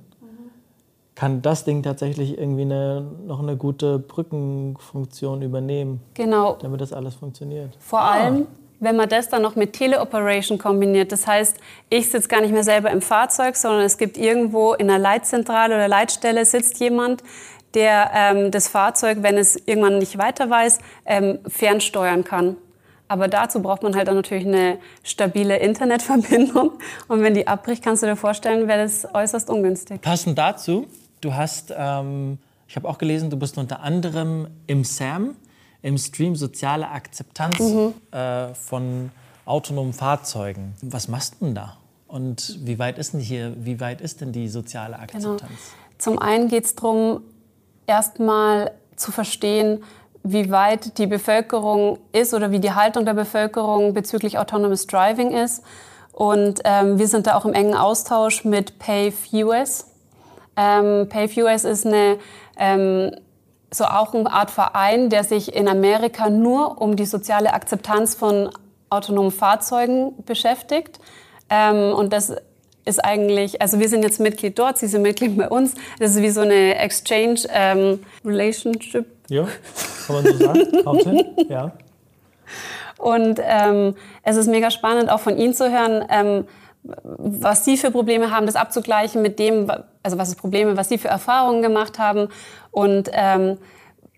[SPEAKER 2] kann das Ding tatsächlich irgendwie eine, noch eine gute Brückenfunktion übernehmen,
[SPEAKER 1] Genau.
[SPEAKER 2] damit das alles funktioniert.
[SPEAKER 1] Vor allem, wenn man das dann noch mit Teleoperation kombiniert. Das heißt, ich sitze gar nicht mehr selber im Fahrzeug, sondern es gibt irgendwo in einer Leitzentrale oder Leitstelle sitzt jemand, der ähm, das Fahrzeug, wenn es irgendwann nicht weiter weiß, ähm, fernsteuern kann. Aber dazu braucht man halt dann natürlich eine stabile Internetverbindung. Und wenn die abbricht, kannst du dir vorstellen, wäre das äußerst ungünstig.
[SPEAKER 2] Passend dazu, du hast, ähm, ich habe auch gelesen, du bist unter anderem im SAM, im Stream Soziale Akzeptanz äh, von autonomen Fahrzeugen. Was machst du denn da? Und wie weit ist denn hier, wie weit ist denn die soziale Akzeptanz?
[SPEAKER 1] Zum einen geht es darum, erstmal zu verstehen, wie weit die Bevölkerung ist oder wie die Haltung der Bevölkerung bezüglich Autonomous Driving ist. Und ähm, wir sind da auch im engen Austausch mit Pave US. Ähm, Pave US ist eine, ähm, so auch eine Art Verein, der sich in Amerika nur um die soziale Akzeptanz von autonomen Fahrzeugen beschäftigt. Ähm, und das ist eigentlich, also wir sind jetzt Mitglied dort, Sie sind Mitglied bei uns. Das ist wie so eine Exchange ähm, Relationship.
[SPEAKER 2] Ja, kann man so sagen. Ja.
[SPEAKER 1] Und ähm, es ist mega spannend, auch von Ihnen zu hören, ähm, was Sie für Probleme haben, das abzugleichen mit dem, also was ist Probleme, was Sie für Erfahrungen gemacht haben. Und ähm,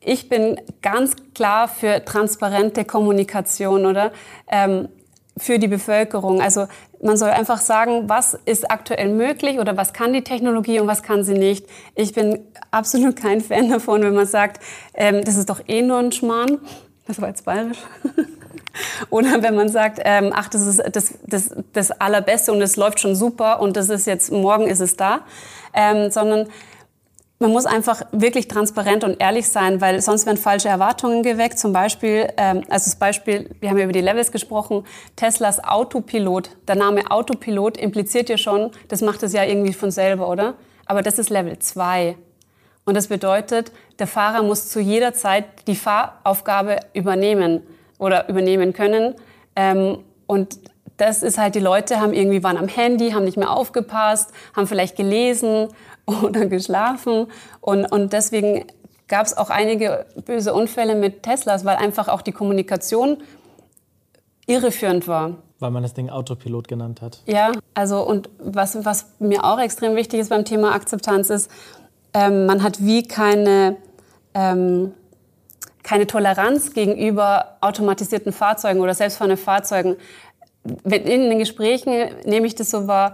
[SPEAKER 1] ich bin ganz klar für transparente Kommunikation, oder? Ähm, für die Bevölkerung. Also Man soll einfach sagen, was ist aktuell möglich oder was kann die Technologie und was kann sie nicht. Ich bin absolut kein Fan davon, wenn man sagt, ähm, das ist doch eh nur ein Schmarrn. Das war jetzt bayerisch. Oder wenn man sagt, ähm, ach, das ist das, das, das Allerbeste und es läuft schon super und das ist jetzt, morgen ist es da. Ähm, sondern man muss einfach wirklich transparent und ehrlich sein, weil sonst werden falsche Erwartungen geweckt. Zum Beispiel, ähm, also das Beispiel, wir haben ja über die Levels gesprochen, Teslas Autopilot. Der Name Autopilot impliziert ja schon, das macht es ja irgendwie von selber, oder? Aber das ist Level 2. Und das bedeutet, der Fahrer muss zu jeder Zeit die Fahraufgabe übernehmen oder übernehmen können. Ähm, und das ist halt, die Leute haben irgendwie waren am Handy, haben nicht mehr aufgepasst, haben vielleicht gelesen oder geschlafen. Und, und deswegen gab es auch einige böse Unfälle mit Teslas, weil einfach auch die Kommunikation irreführend war.
[SPEAKER 2] Weil man das Ding Autopilot genannt hat.
[SPEAKER 1] Ja, also und was, was mir auch extrem wichtig ist beim Thema Akzeptanz ist, ähm, man hat wie keine ähm, keine Toleranz gegenüber automatisierten Fahrzeugen oder selbstfahrenden Fahrzeugen. In den Gesprächen nehme ich das so wahr,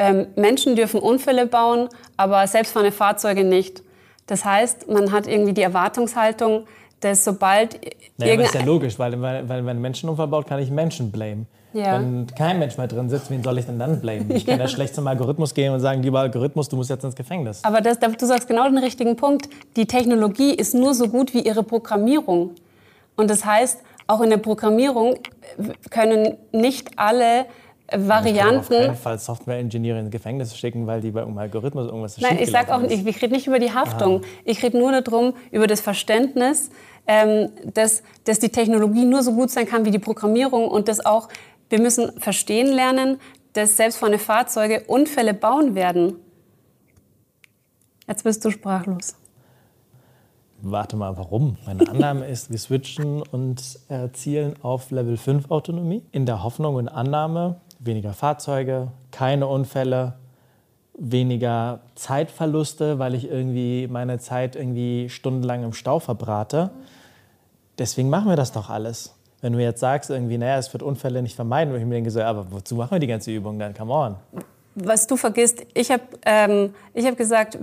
[SPEAKER 1] ähm, Menschen dürfen Unfälle bauen, aber selbstfahrende Fahrzeuge nicht. Das heißt, man hat irgendwie die Erwartungshaltung, dass sobald...
[SPEAKER 2] Naja, das ist ja logisch, weil, weil, weil wenn ein Menschenunfall baut, kann ich Menschen blamen. Ja. Wenn kein Mensch mehr drin sitzt, wen soll ich denn dann blamen? Ich kann ja schlecht zum Algorithmus gehen und sagen, lieber Algorithmus, du musst jetzt ins Gefängnis.
[SPEAKER 1] Aber das, du sagst genau den richtigen Punkt. Die Technologie ist nur so gut wie ihre Programmierung. Und das heißt, auch in der Programmierung können nicht alle Varianten. Ich kann auf
[SPEAKER 2] keinen Fall Software-Engineer ins Gefängnis schicken, weil die bei einem Algorithmus irgendwas
[SPEAKER 1] Nein, ich sage auch nicht, ich rede nicht über die Haftung. Aha. Ich rede nur darum, über das Verständnis, ähm, dass, dass die Technologie nur so gut sein kann wie die Programmierung und dass auch wir müssen verstehen lernen, dass selbstfahrende Fahrzeuge Unfälle bauen werden. Jetzt bist du sprachlos.
[SPEAKER 2] Warte mal, warum? Meine Annahme ist, wir switchen und erzielen auf Level 5 Autonomie in der Hoffnung und Annahme, weniger Fahrzeuge, keine Unfälle, weniger Zeitverluste, weil ich irgendwie meine Zeit irgendwie stundenlang im Stau verbrate. Deswegen machen wir das doch alles. Wenn du jetzt sagst, irgendwie, naja, es wird Unfälle nicht vermeiden, würde ich mir denke, so, aber wozu machen wir die ganze Übung dann? Come on.
[SPEAKER 1] Was du vergisst, ich habe ähm, hab gesagt,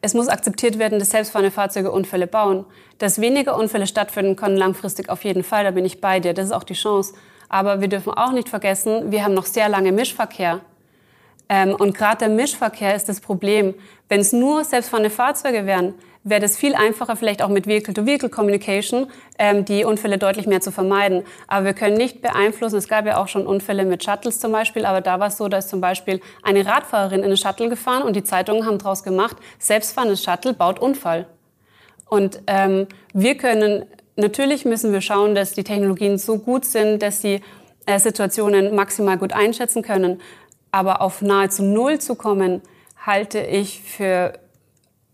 [SPEAKER 1] es muss akzeptiert werden, dass selbstfahrende Fahrzeuge Unfälle bauen. Dass weniger Unfälle stattfinden können langfristig auf jeden Fall, da bin ich bei dir. Das ist auch die Chance. Aber wir dürfen auch nicht vergessen, wir haben noch sehr lange Mischverkehr. Ähm, und gerade der Mischverkehr ist das Problem. Wenn es nur selbstfahrende Fahrzeuge wären, wäre das viel einfacher, vielleicht auch mit Vehicle-to-Vehicle-Communication, ähm, die Unfälle deutlich mehr zu vermeiden. Aber wir können nicht beeinflussen, es gab ja auch schon Unfälle mit Shuttles zum Beispiel, aber da war es so, dass zum Beispiel eine Radfahrerin in eine Shuttle gefahren und die Zeitungen haben daraus gemacht, selbstfahrendes Shuttle baut Unfall. Und ähm, wir können, natürlich müssen wir schauen, dass die Technologien so gut sind, dass sie äh, Situationen maximal gut einschätzen können. Aber auf nahezu Null zu kommen, halte ich für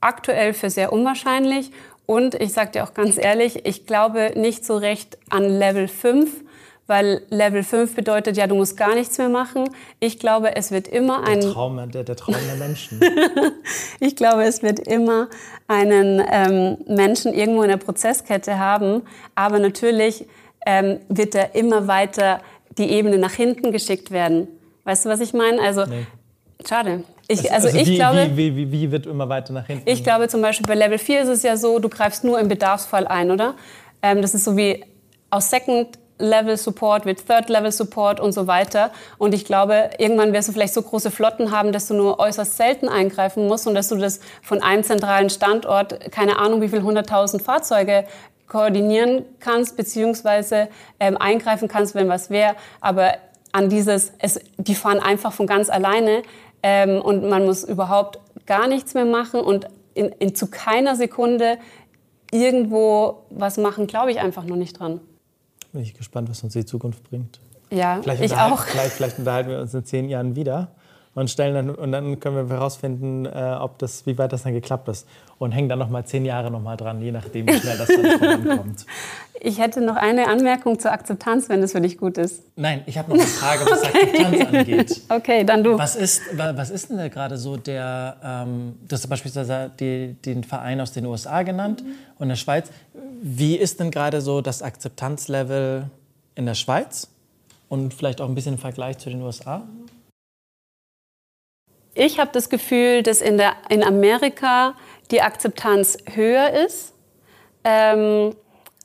[SPEAKER 1] aktuell für sehr unwahrscheinlich. Und ich sage dir auch ganz ehrlich, ich glaube nicht so recht an Level 5, weil Level 5 bedeutet ja, du musst gar nichts mehr machen. Ich glaube, es wird immer ein...
[SPEAKER 2] Der Traum der, der, Traum der Menschen.
[SPEAKER 1] ich glaube, es wird immer einen ähm, Menschen irgendwo in der Prozesskette haben. Aber natürlich ähm, wird er immer weiter die Ebene nach hinten geschickt werden. Weißt du, was ich meine? Also, nee. schade. Ich,
[SPEAKER 2] also, also, ich wie, glaube, wie, wie, wie, wird immer weiter nach hinten?
[SPEAKER 1] Ich glaube zum Beispiel bei Level 4 ist es ja so, du greifst nur im Bedarfsfall ein, oder? Ähm, das ist so wie aus Second Level Support wird Third Level Support und so weiter. Und ich glaube, irgendwann wirst du vielleicht so große Flotten haben, dass du nur äußerst selten eingreifen musst und dass du das von einem zentralen Standort, keine Ahnung, wie viel hunderttausend Fahrzeuge koordinieren kannst, beziehungsweise ähm, eingreifen kannst, wenn was wäre. Aber an dieses, es, die fahren einfach von ganz alleine ähm, und man muss überhaupt gar nichts mehr machen und in, in zu keiner Sekunde irgendwo was machen, glaube ich einfach noch nicht dran.
[SPEAKER 2] Bin ich gespannt, was uns die Zukunft bringt.
[SPEAKER 1] Ja, vielleicht ich auch.
[SPEAKER 2] Vielleicht, vielleicht unterhalten wir uns in zehn Jahren wieder und stellen dann und dann können wir herausfinden, äh, ob das, wie weit das dann geklappt ist und hängen dann noch mal zehn Jahre noch mal dran, je nachdem, wie schnell das dann vorankommt.
[SPEAKER 1] Ich hätte noch eine Anmerkung zur Akzeptanz, wenn das für dich gut ist.
[SPEAKER 2] Nein, ich habe noch eine Frage, was okay. Akzeptanz angeht.
[SPEAKER 1] Okay, dann du.
[SPEAKER 2] Was ist, was ist denn da gerade so der, ähm, du hast beispielsweise die, den Verein aus den USA genannt mhm. und der Schweiz. Wie ist denn gerade so das Akzeptanzlevel in der Schweiz? und vielleicht auch ein bisschen im Vergleich zu den USA?
[SPEAKER 1] Ich habe das Gefühl, dass in, der, in Amerika die Akzeptanz höher ist. Ähm,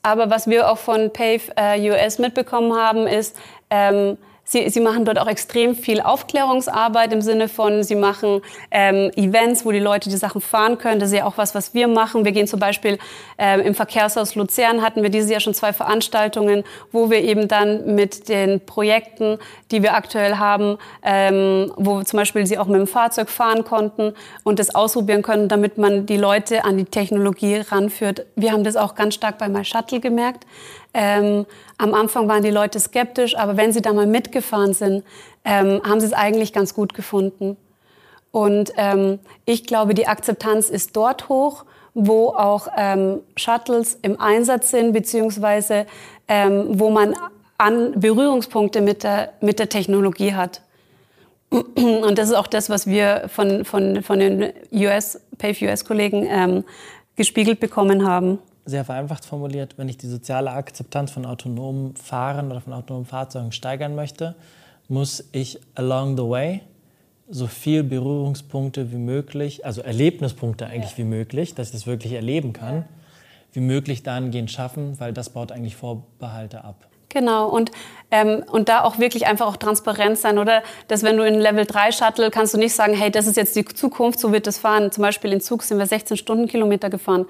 [SPEAKER 1] aber was wir auch von PAVE äh, US mitbekommen haben, ist, ähm, Sie, sie machen dort auch extrem viel Aufklärungsarbeit im Sinne von, sie machen ähm, Events, wo die Leute die Sachen fahren können. Das ist ja auch was, was wir machen. Wir gehen zum Beispiel ähm, im Verkehrshaus Luzern hatten wir dieses Jahr schon zwei Veranstaltungen, wo wir eben dann mit den Projekten, die wir aktuell haben, ähm, wo zum Beispiel sie auch mit dem Fahrzeug fahren konnten und das ausprobieren können, damit man die Leute an die Technologie ranführt. Wir haben das auch ganz stark bei My Shuttle gemerkt. Ähm, am Anfang waren die Leute skeptisch, aber wenn sie da mal mitgefahren sind, ähm, haben sie es eigentlich ganz gut gefunden. Und ähm, ich glaube, die Akzeptanz ist dort hoch, wo auch ähm, Shuttles im Einsatz sind, beziehungsweise ähm, wo man an Berührungspunkte mit der, mit der Technologie hat. Und das ist auch das, was wir von, von, von den US, PAVE-US-Kollegen ähm, gespiegelt bekommen haben
[SPEAKER 2] sehr vereinfacht formuliert, wenn ich die soziale Akzeptanz von autonomen Fahren oder von autonomen Fahrzeugen steigern möchte, muss ich along the way so viel Berührungspunkte wie möglich, also Erlebnispunkte eigentlich ja. wie möglich, dass ich das wirklich erleben kann, ja. wie möglich dahingehend schaffen, weil das baut eigentlich Vorbehalte ab.
[SPEAKER 1] Genau, und, ähm, und da auch wirklich einfach auch transparent sein, oder? Dass wenn du in Level 3 Shuttle kannst du nicht sagen, hey, das ist jetzt die Zukunft, so wird das fahren. Zum Beispiel in Zug sind wir 16 Stundenkilometer gefahren.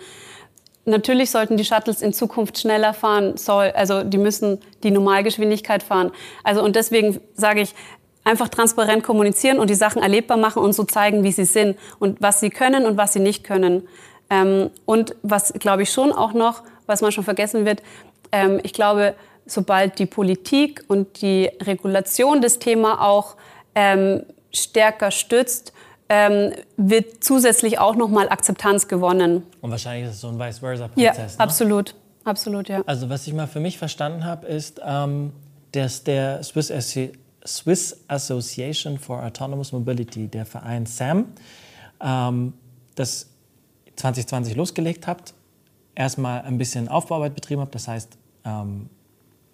[SPEAKER 1] Natürlich sollten die Shuttles in Zukunft schneller fahren, soll, also die müssen die Normalgeschwindigkeit fahren. Also und deswegen sage ich, einfach transparent kommunizieren und die Sachen erlebbar machen und so zeigen, wie sie sind und was sie können und was sie nicht können. Ähm, und was, glaube ich, schon auch noch, was man schon vergessen wird, ähm, ich glaube, sobald die Politik und die Regulation das Thema auch ähm, stärker stützt, ähm, wird zusätzlich auch nochmal Akzeptanz gewonnen.
[SPEAKER 2] Und wahrscheinlich ist es so ein vice versa
[SPEAKER 1] Prozess. Ja, ne? absolut. Absolut, ja.
[SPEAKER 2] Also was ich mal für mich verstanden habe, ist, ähm, dass der Swiss, Swiss, Association for Autonomous Mobility, der Verein SAM, ähm, das 2020 losgelegt hat, erstmal ein bisschen Aufbauarbeit betrieben hat, das heißt ähm,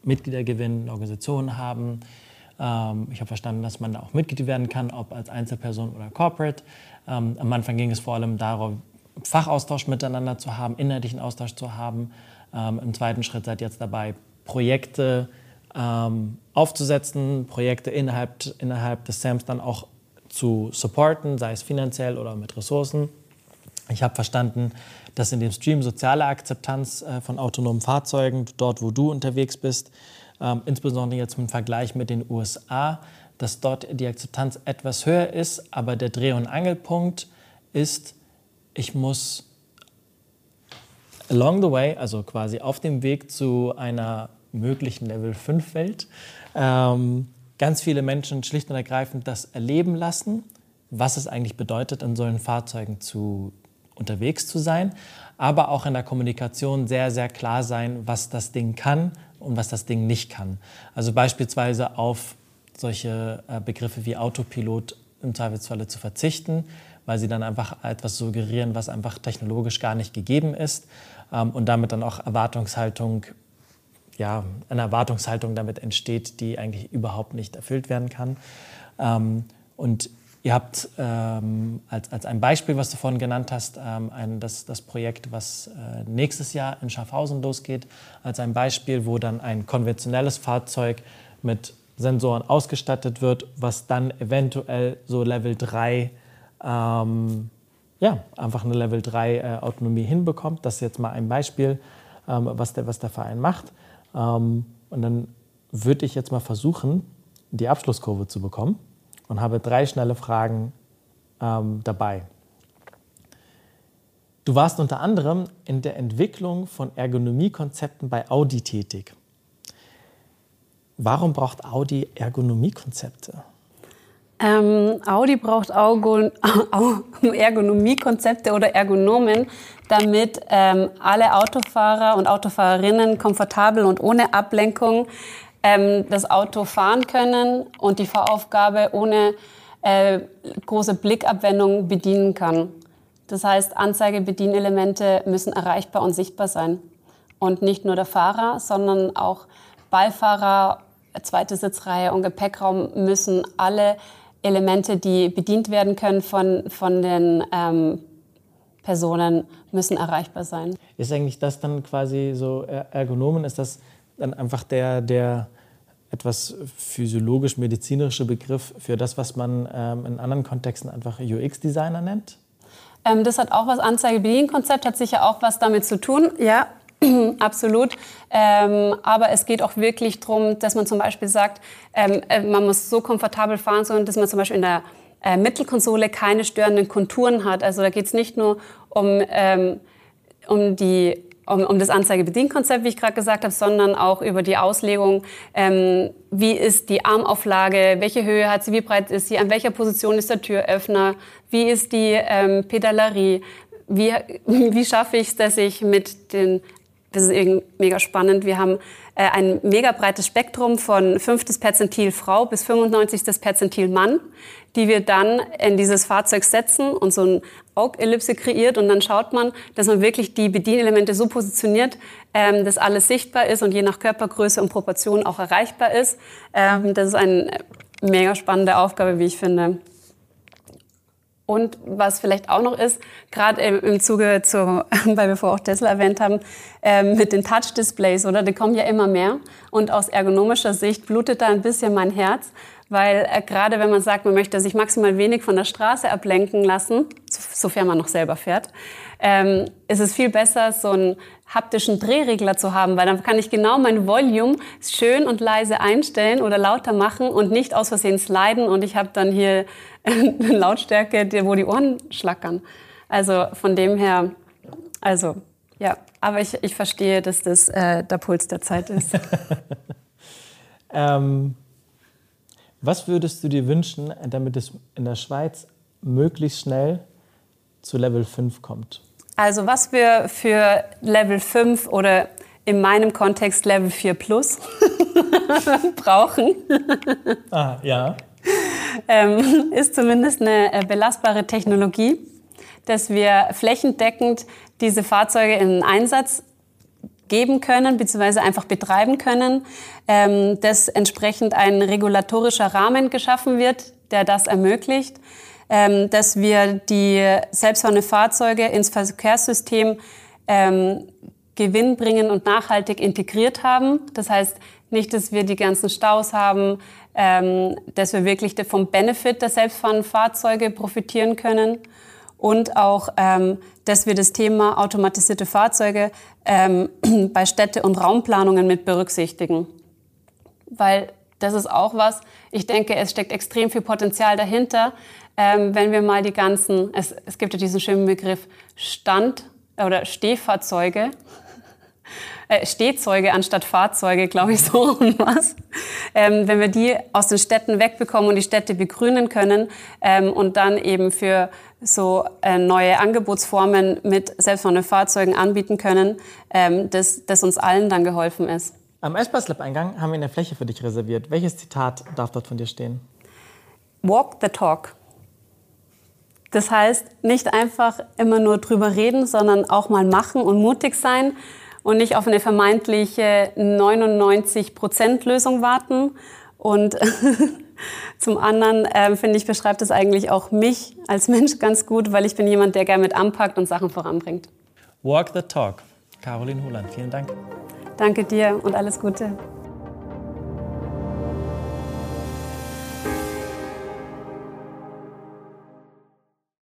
[SPEAKER 2] Mitglieder gewinnen, Organisationen haben, ähm, ich habe verstanden, dass man da auch Mitglied werden kann, ob als Einzelperson oder Corporate. Ähm, am Anfang ging es vor allem darum, Fachaustausch miteinander zu haben, inhaltlichen Austausch zu haben. Ähm, Im zweiten Schritt seid jetzt dabei, Projekte ähm, aufzusetzen, Projekte innerhalb, innerhalb des SAMs dann auch zu supporten, sei es finanziell oder mit Ressourcen. Ich habe verstanden, dass in dem Stream soziale Akzeptanz äh, von autonomen Fahrzeugen, dort wo du unterwegs bist, insbesondere jetzt im Vergleich mit den USA, dass dort die Akzeptanz etwas höher ist, aber der Dreh- und Angelpunkt ist, ich muss along the way, also quasi auf dem Weg zu einer möglichen Level 5 Welt, ähm, ganz viele Menschen schlicht und ergreifend das erleben lassen, was es eigentlich bedeutet, in solchen Fahrzeugen zu, unterwegs zu sein, aber auch in der Kommunikation sehr, sehr klar sein, was das Ding kann und was das Ding nicht kann. Also beispielsweise auf solche äh, Begriffe wie Autopilot im Zweifelsfalle zu verzichten, weil sie dann einfach etwas suggerieren, was einfach technologisch gar nicht gegeben ist ähm, und damit dann auch Erwartungshaltung, ja, eine Erwartungshaltung damit entsteht, die eigentlich überhaupt nicht erfüllt werden kann. Ähm, und Ihr habt ähm, als, als ein Beispiel, was du vorhin genannt hast, ähm, ein, das, das Projekt, was äh, nächstes Jahr in Schaffhausen losgeht, als ein Beispiel, wo dann ein konventionelles Fahrzeug mit Sensoren ausgestattet wird, was dann eventuell so Level 3, ähm, ja, einfach eine Level 3 äh, Autonomie hinbekommt. Das ist jetzt mal ein Beispiel, ähm, was, der, was der Verein macht. Ähm, und dann würde ich jetzt mal versuchen, die Abschlusskurve zu bekommen und habe drei schnelle Fragen ähm, dabei. Du warst unter anderem in der Entwicklung von Ergonomiekonzepten bei Audi tätig. Warum braucht Audi Ergonomiekonzepte?
[SPEAKER 1] Ähm, Audi braucht Ergonomiekonzepte oder Ergonomen, damit ähm, alle Autofahrer und Autofahrerinnen komfortabel und ohne Ablenkung ähm, das Auto fahren können und die Fahraufgabe ohne äh, große Blickabwendung bedienen kann. Das heißt, Anzeigebedienelemente müssen erreichbar und sichtbar sein. Und nicht nur der Fahrer, sondern auch Beifahrer, zweite Sitzreihe und Gepäckraum müssen alle Elemente, die bedient werden können von, von den ähm, Personen, müssen erreichbar sein.
[SPEAKER 2] Ist eigentlich das dann quasi so ergonomen? Ist das dann einfach der, der etwas physiologisch-medizinische Begriff für das, was man ähm, in anderen Kontexten einfach UX-Designer nennt?
[SPEAKER 1] Ähm, das hat auch was, Anzeige-Bedienen-Konzept hat sicher auch was damit zu tun. Ja, absolut. Ähm, aber es geht auch wirklich darum, dass man zum Beispiel sagt, ähm, äh, man muss so komfortabel fahren, sondern dass man zum Beispiel in der äh, Mittelkonsole keine störenden Konturen hat. Also da geht es nicht nur um, ähm, um die um, um das Anzeigebedienkonzept, wie ich gerade gesagt habe, sondern auch über die Auslegung, ähm, wie ist die Armauflage, welche Höhe hat sie, wie breit ist sie, an welcher Position ist der Türöffner, wie ist die ähm, Pedalerie, wie, wie schaffe ich es, dass ich mit den, das ist mega spannend, wir haben äh, ein mega breites Spektrum von 5. Perzentil Frau bis 95. Perzentil Mann, die wir dann in dieses Fahrzeug setzen und so ein Augellipse kreiert und dann schaut man, dass man wirklich die Bedienelemente so positioniert, ähm, dass alles sichtbar ist und je nach Körpergröße und Proportion auch erreichbar ist. Ähm, das ist eine mega spannende Aufgabe, wie ich finde. Und was vielleicht auch noch ist, gerade im Zuge zu, weil wir vorher auch Tesla erwähnt haben, ähm, mit den Touch-Displays, oder? Die kommen ja immer mehr. Und aus ergonomischer Sicht blutet da ein bisschen mein Herz, weil äh, gerade wenn man sagt, man möchte sich maximal wenig von der Straße ablenken lassen, sofern man noch selber fährt, ähm, ist es viel besser, so einen haptischen Drehregler zu haben, weil dann kann ich genau mein Volume schön und leise einstellen oder lauter machen und nicht aus Versehen sliden und ich habe dann hier eine Lautstärke, wo die Ohren schlackern. Also von dem her, also ja, aber ich, ich verstehe, dass das äh, der Puls der Zeit ist.
[SPEAKER 2] ähm, was würdest du dir wünschen, damit es in der Schweiz möglichst schnell zu Level 5 kommt?
[SPEAKER 1] Also was wir für Level 5 oder in meinem Kontext Level 4 Plus brauchen,
[SPEAKER 2] ah, ja.
[SPEAKER 1] ähm, ist zumindest eine äh, belastbare Technologie, dass wir flächendeckend diese Fahrzeuge in Einsatz geben können bzw. einfach betreiben können, ähm, dass entsprechend ein regulatorischer Rahmen geschaffen wird, der das ermöglicht, ähm, dass wir die selbstfahrende Fahrzeuge ins Verkehrssystem ähm, gewinnbringend und nachhaltig integriert haben. Das heißt nicht, dass wir die ganzen Staus haben, ähm, dass wir wirklich vom Benefit der selbstfahrenden Fahrzeuge profitieren können und auch, ähm, dass wir das Thema automatisierte Fahrzeuge ähm, bei Städte- und Raumplanungen mit berücksichtigen. Weil das ist auch was, ich denke, es steckt extrem viel Potenzial dahinter, ähm, wenn wir mal die ganzen, es, es gibt ja diesen schönen Begriff Stand- oder Stehfahrzeuge, äh, Stehzeuge anstatt Fahrzeuge, glaube ich, so und was. Ähm, wenn wir die aus den Städten wegbekommen und die Städte begrünen können ähm, und dann eben für so äh, neue Angebotsformen mit selbstfahrenden Fahrzeugen anbieten können, ähm, dass, dass uns allen dann geholfen ist.
[SPEAKER 2] Am Espas-Lab-Eingang haben wir eine Fläche für dich reserviert. Welches Zitat darf dort von dir stehen?
[SPEAKER 1] Walk the talk. Das heißt, nicht einfach immer nur drüber reden, sondern auch mal machen und mutig sein und nicht auf eine vermeintliche 99-Prozent-Lösung warten. Und Zum anderen äh, finde ich, beschreibt es eigentlich auch mich als Mensch ganz gut, weil ich bin jemand, der gerne mit anpackt und Sachen voranbringt.
[SPEAKER 2] Walk the Talk. Caroline Holand, vielen Dank.
[SPEAKER 1] Danke dir und alles Gute.